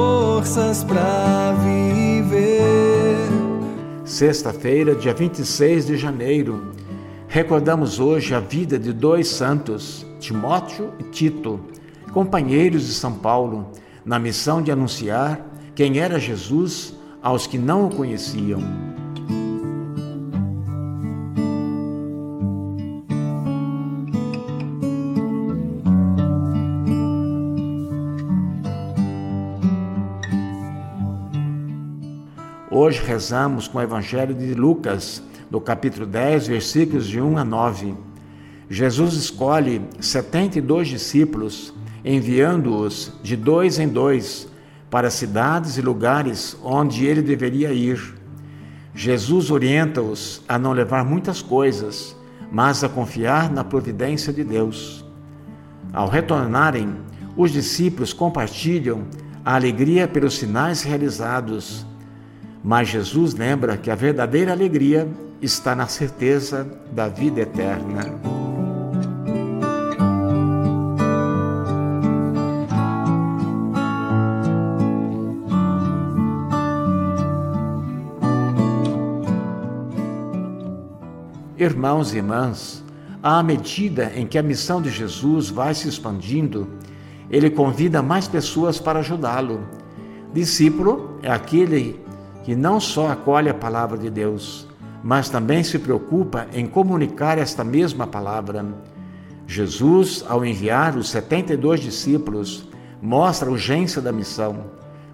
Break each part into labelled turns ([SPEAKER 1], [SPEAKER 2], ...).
[SPEAKER 1] Forças para viver.
[SPEAKER 2] Sexta-feira, dia 26 de janeiro, recordamos hoje a vida de dois santos, Timóteo e Tito, companheiros de São Paulo, na missão de anunciar quem era Jesus aos que não o conheciam. Hoje rezamos com o Evangelho de Lucas, no capítulo 10, versículos de 1 a 9. Jesus escolhe 72 discípulos, enviando-os de dois em dois para cidades e lugares onde ele deveria ir. Jesus orienta-os a não levar muitas coisas, mas a confiar na providência de Deus. Ao retornarem, os discípulos compartilham a alegria pelos sinais realizados mas Jesus lembra que a verdadeira alegria está na certeza da vida eterna. Irmãos e irmãs, à medida em que a missão de Jesus vai se expandindo, ele convida mais pessoas para ajudá-lo. Discípulo é aquele que não só acolhe a palavra de Deus, mas também se preocupa em comunicar esta mesma palavra. Jesus, ao enviar os 72 discípulos, mostra a urgência da missão,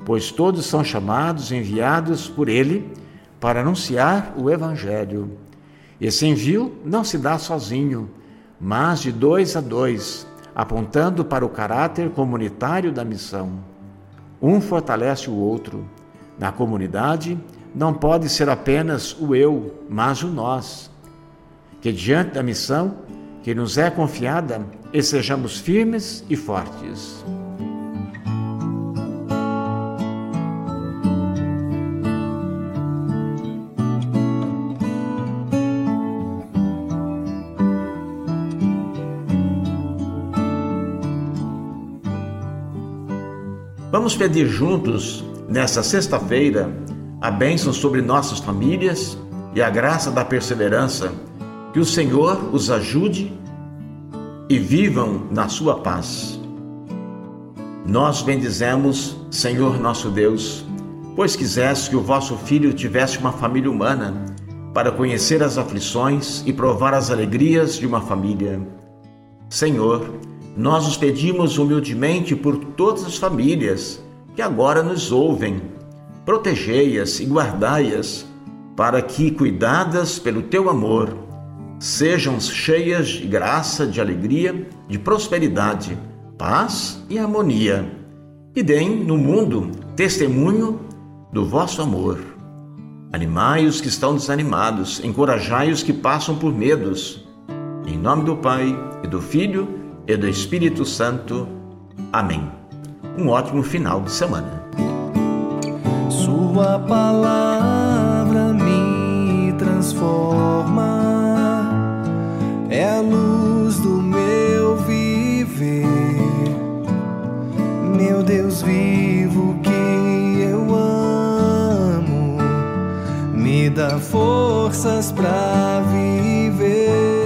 [SPEAKER 2] pois todos são chamados e enviados por ele para anunciar o Evangelho. Esse envio não se dá sozinho, mas de dois a dois, apontando para o caráter comunitário da missão. Um fortalece o outro na comunidade não pode ser apenas o eu, mas o nós. Que diante da missão que nos é confiada, sejamos firmes e fortes. Vamos pedir juntos nessa sexta-feira, a bênção sobre nossas famílias e a graça da perseverança. Que o Senhor os ajude e vivam na sua paz. Nós bendizemos, Senhor nosso Deus, pois quiseste que o vosso filho tivesse uma família humana para conhecer as aflições e provar as alegrias de uma família. Senhor, nós os pedimos humildemente por todas as famílias que agora nos ouvem. Protegei-as e guardai-as, para que, cuidadas pelo teu amor, sejam cheias de graça, de alegria, de prosperidade, paz e harmonia, e deem no mundo testemunho do vosso amor. Animai os que estão desanimados, encorajai os que passam por medos. Em nome do Pai, e do Filho, e do Espírito Santo. Amém um ótimo final de semana.
[SPEAKER 1] Sua palavra me transforma, é a luz do meu viver. Meu Deus vivo que eu amo, me dá forças para viver.